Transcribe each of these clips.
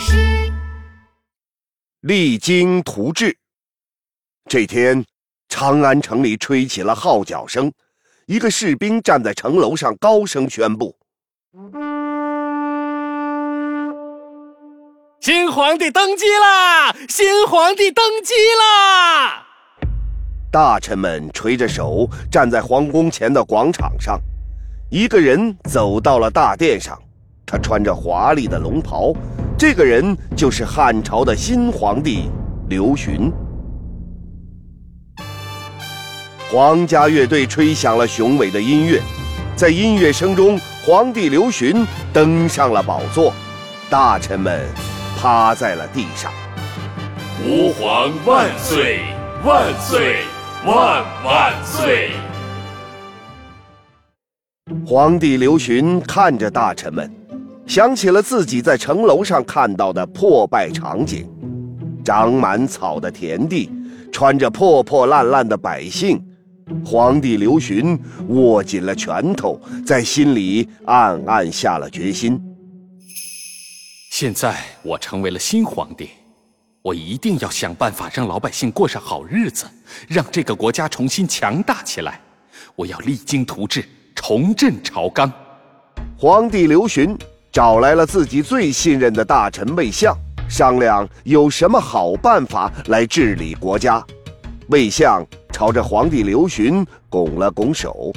师。励精图治。这天，长安城里吹起了号角声，一个士兵站在城楼上，高声宣布：“新皇帝登基啦！新皇帝登基啦！”大臣们垂着手站在皇宫前的广场上，一个人走到了大殿上，他穿着华丽的龙袍，这个人就是汉朝的新皇帝刘询。皇家乐队吹响了雄伟的音乐，在音乐声中，皇帝刘询登上了宝座，大臣们趴在了地上。吾皇万岁万岁！万万岁！皇帝刘询看着大臣们，想起了自己在城楼上看到的破败场景：长满草的田地，穿着破破烂烂的百姓。皇帝刘询握紧了拳头，在心里暗暗下了决心：现在我成为了新皇帝。我一定要想办法让老百姓过上好日子，让这个国家重新强大起来。我要励精图治，重振朝纲。皇帝刘询找来了自己最信任的大臣魏相，商量有什么好办法来治理国家。魏相朝着皇帝刘询拱了拱手：“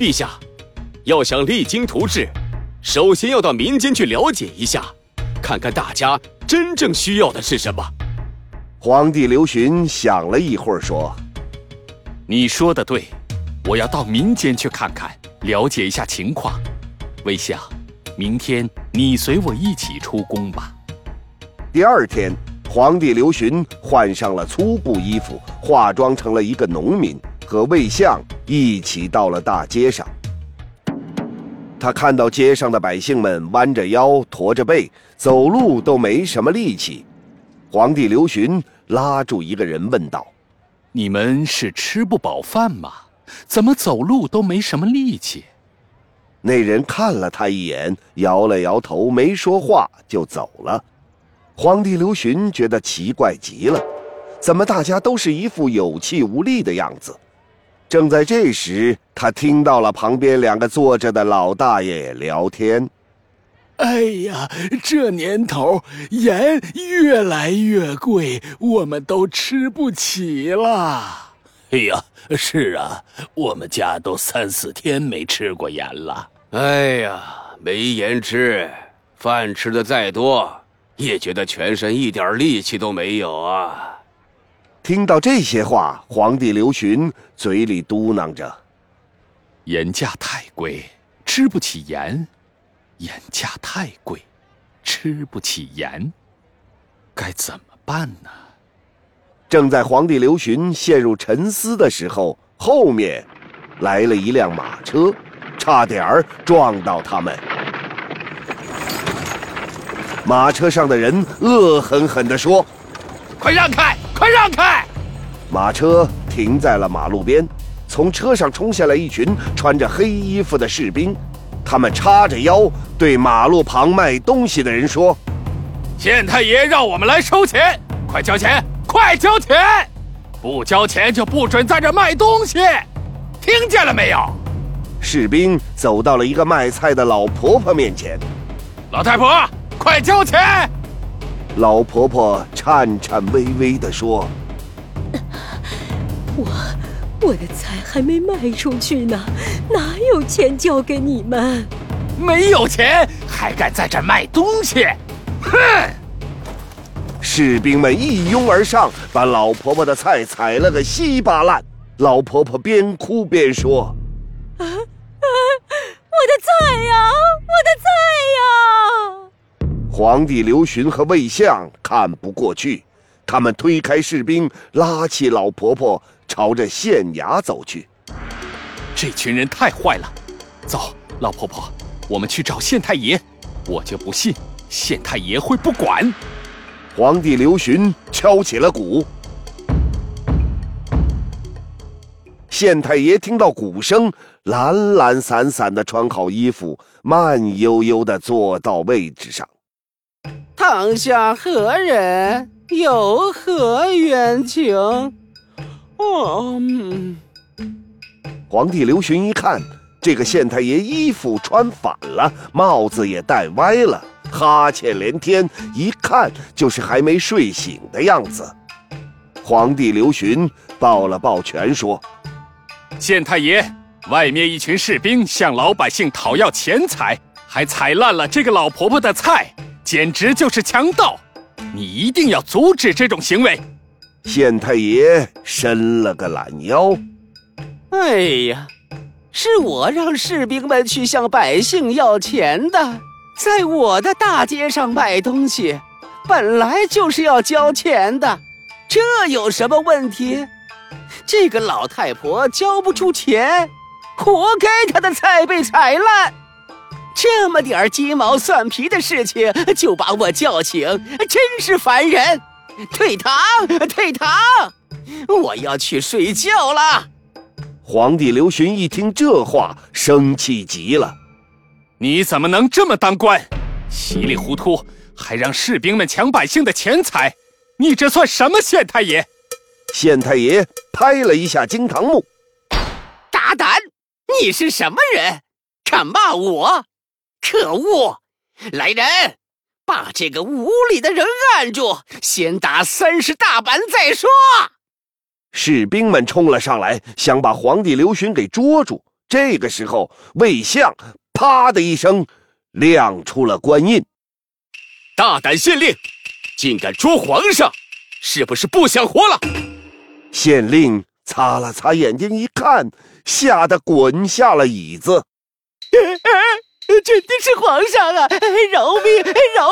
陛下，要想励精图治，首先要到民间去了解一下，看看大家。”真正需要的是什么？皇帝刘询想了一会儿，说：“你说的对，我要到民间去看看，了解一下情况。魏相，明天你随我一起出宫吧。”第二天，皇帝刘询换上了粗布衣服，化妆成了一个农民，和魏相一起到了大街上。他看到街上的百姓们弯着腰、驼着背，走路都没什么力气。皇帝刘询拉住一个人问道：“你们是吃不饱饭吗？怎么走路都没什么力气？”那人看了他一眼，摇了摇头，没说话就走了。皇帝刘询觉得奇怪极了，怎么大家都是一副有气无力的样子？正在这时，他听到了旁边两个坐着的老大爷聊天。哎呀，这年头盐越来越贵，我们都吃不起了。哎呀，是啊，我们家都三四天没吃过盐了。哎呀，没盐吃，饭吃的再多，也觉得全身一点力气都没有啊。听到这些话，皇帝刘询嘴里嘟囔着：“盐价太贵，吃不起盐；盐价太贵，吃不起盐，该怎么办呢？”正在皇帝刘询陷入沉思的时候，后面来了一辆马车，差点儿撞到他们。马车上的人恶狠狠地说：“快让开！”快让开！马车停在了马路边，从车上冲下来一群穿着黑衣服的士兵，他们叉着腰对马路旁卖东西的人说：“县太爷让我们来收钱，快交钱，快交钱！不交钱就不准在这卖东西，听见了没有？”士兵走到了一个卖菜的老婆婆面前，老太婆，快交钱！老婆婆颤颤巍巍地说：“我我的菜还没卖出去呢，哪有钱交给你们？没有钱还敢在这卖东西？哼！”士兵们一拥而上，把老婆婆的菜踩了个稀巴烂。老婆婆边哭边说：“啊啊，我的菜呀，我的菜呀！”皇帝刘询和魏相看不过去，他们推开士兵，拉起老婆婆朝着县衙走去。这群人太坏了！走，老婆婆，我们去找县太爷。我就不信县太爷会不管。皇帝刘询敲起了鼓。县太爷听到鼓声，懒懒散散的穿好衣服，慢悠悠的坐到位置上。堂下何人？有何冤情？哦，皇帝刘询一看，这个县太爷衣服穿反了，帽子也戴歪了，哈欠连天，一看就是还没睡醒的样子。皇帝刘询抱了抱拳，说：“县太爷，外面一群士兵向老百姓讨要钱财，还踩烂了这个老婆婆的菜，简直就是强盗！你一定要阻止这种行为。”县太爷伸了个懒腰：“哎呀，是我让士兵们去向百姓要钱的，在我的大街上卖东西，本来就是要交钱的。”这有什么问题？这个老太婆交不出钱，活该她的菜被踩烂。这么点鸡毛蒜皮的事情就把我叫醒，真是烦人！退堂，退堂！我要去睡觉了。皇帝刘询一听这话，生气极了：“你怎么能这么当官？稀里糊涂，还让士兵们抢百姓的钱财！”你这算什么县太爷？县太爷拍了一下惊堂木，大胆！你是什么人？敢骂我？可恶！来人，把这个无礼的人按住，先打三十大板再说。士兵们冲了上来，想把皇帝刘询给捉住。这个时候，魏相啪的一声亮出了官印，大胆县令！竟敢捉皇上，是不是不想活了？县令擦了擦眼睛，一看，吓得滚下了椅子。真的是皇上啊！饶命！饶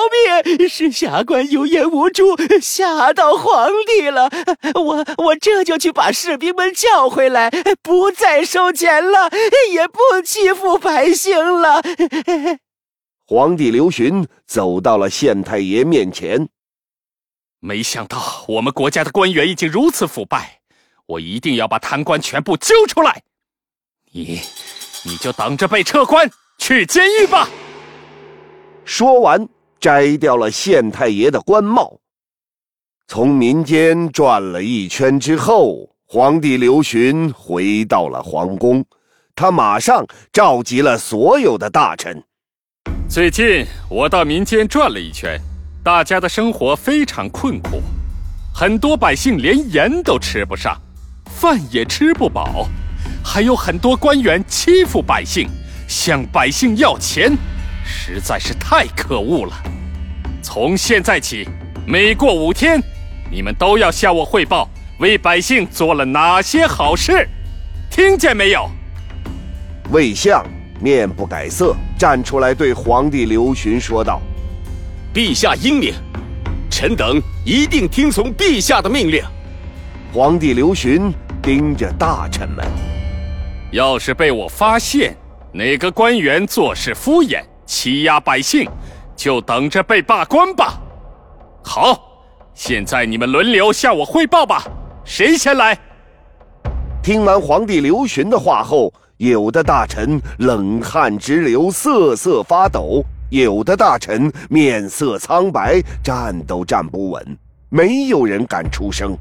命！是下官有眼无珠，吓到皇帝了。我我这就去把士兵们叫回来，不再收钱了，也不欺负百姓了。皇帝刘询走到了县太爷面前。没想到我们国家的官员已经如此腐败，我一定要把贪官全部揪出来。你，你就等着被撤官去监狱吧。说完，摘掉了县太爷的官帽。从民间转了一圈之后，皇帝刘询回到了皇宫，他马上召集了所有的大臣。最近我到民间转了一圈。大家的生活非常困苦，很多百姓连盐都吃不上，饭也吃不饱，还有很多官员欺负百姓，向百姓要钱，实在是太可恶了。从现在起，每过五天，你们都要向我汇报为百姓做了哪些好事，听见没有？魏相面不改色，站出来对皇帝刘询说道。陛下英明，臣等一定听从陛下的命令。皇帝刘询盯着大臣们，要是被我发现哪个官员做事敷衍、欺压百姓，就等着被罢官吧。好，现在你们轮流向我汇报吧。谁先来？听完皇帝刘询的话后，有的大臣冷汗直流，瑟瑟发抖。有的大臣面色苍白，站都站不稳，没有人敢出声。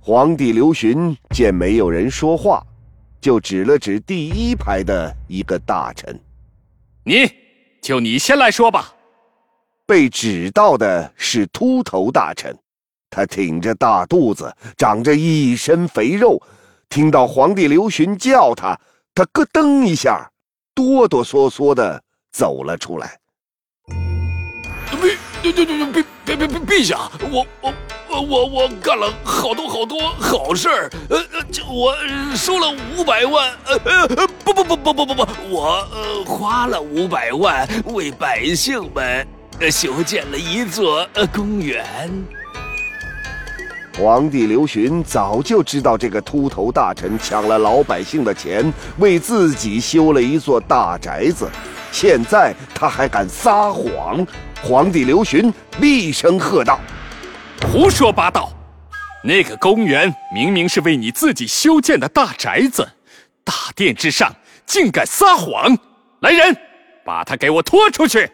皇帝刘询见没有人说话，就指了指第一排的一个大臣：“你就你先来说吧。”被指到的是秃头大臣，他挺着大肚子，长着一身肥肉。听到皇帝刘询叫他，他咯噔一下，哆哆嗦嗦的。走了出来。陛，对对对对，陛陛陛陛下，我我我我干了好多好多好事儿，呃呃，我收了五百万，呃呃，不不不不不不不，我呃花了五百万为百姓们修建了一座呃公园。皇帝刘询早就知道这个秃头大臣抢了老百姓的钱，为自己修了一座大宅子。现在他还敢撒谎！皇帝刘询厉声喝道：“胡说八道！那个公园明明是为你自己修建的大宅子，大殿之上竟敢撒谎！来人，把他给我拖出去！”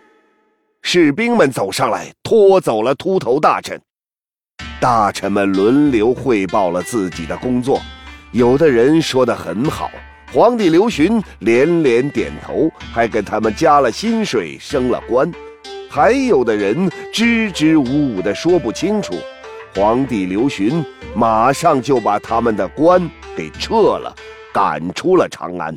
士兵们走上来，拖走了秃头大臣。大臣们轮流汇报了自己的工作，有的人说得很好，皇帝刘询连连点头，还给他们加了薪水，升了官；还有的人支支吾吾的说不清楚，皇帝刘询马上就把他们的官给撤了，赶出了长安。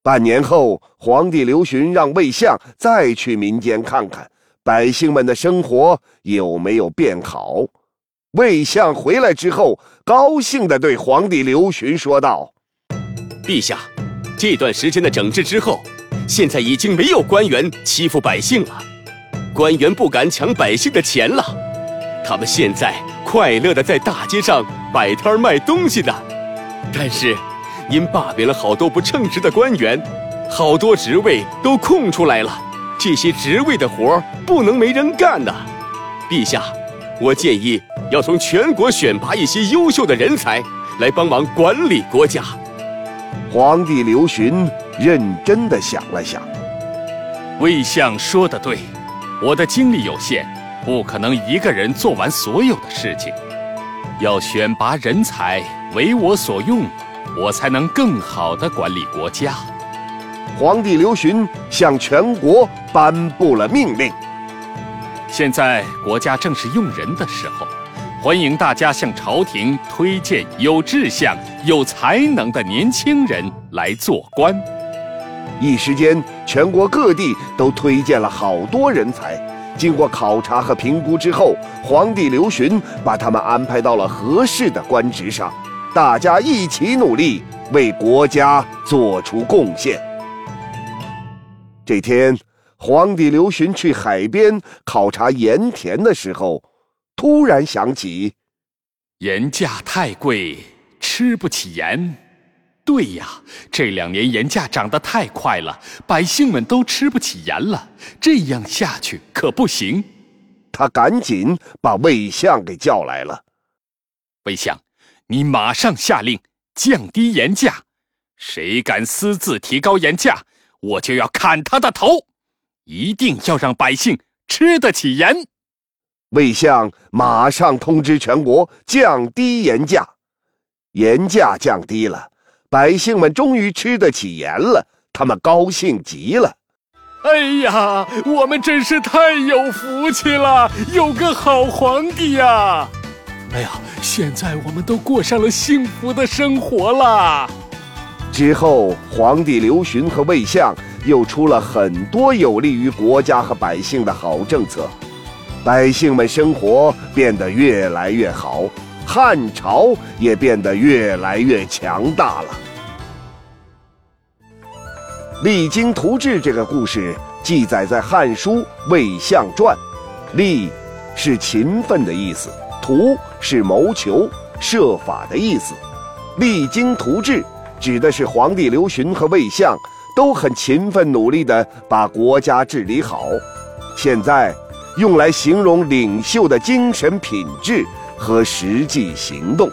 半年后，皇帝刘询让魏相再去民间看看百姓们的生活有没有变好。魏相回来之后，高兴地对皇帝刘询说道：“陛下，这段时间的整治之后，现在已经没有官员欺负百姓了，官员不敢抢百姓的钱了，他们现在快乐的在大街上摆摊卖东西呢。但是……”因罢免了好多不称职的官员，好多职位都空出来了。这些职位的活不能没人干呐！陛下，我建议要从全国选拔一些优秀的人才来帮忙管理国家。皇帝刘询认真的想了想，魏相说的对，我的精力有限，不可能一个人做完所有的事情，要选拔人才，为我所用。我才能更好的管理国家。皇帝刘询向全国颁布了命令。现在国家正是用人的时候，欢迎大家向朝廷推荐有志向、有才能的年轻人来做官。一时间，全国各地都推荐了好多人才。经过考察和评估之后，皇帝刘询把他们安排到了合适的官职上。大家一起努力，为国家做出贡献。这天，皇帝刘询去海边考察盐田的时候，突然想起，盐价太贵，吃不起盐。对呀，这两年盐价涨得太快了，百姓们都吃不起盐了。这样下去可不行。他赶紧把魏相给叫来了。魏相。你马上下令降低盐价，谁敢私自提高盐价，我就要砍他的头！一定要让百姓吃得起盐。魏相马上通知全国降低盐价，盐价降低了，百姓们终于吃得起盐了，他们高兴极了。哎呀，我们真是太有福气了，有个好皇帝呀！哎呀，现在我们都过上了幸福的生活了。之后，皇帝刘询和魏相又出了很多有利于国家和百姓的好政策，百姓们生活变得越来越好，汉朝也变得越来越强大了。《励精图治》这个故事记载在《汉书·魏相传》，励是勤奋的意思。图是谋求、设法的意思，励精图治指的是皇帝刘询和魏相都很勤奋努力地把国家治理好。现在用来形容领袖的精神品质和实际行动。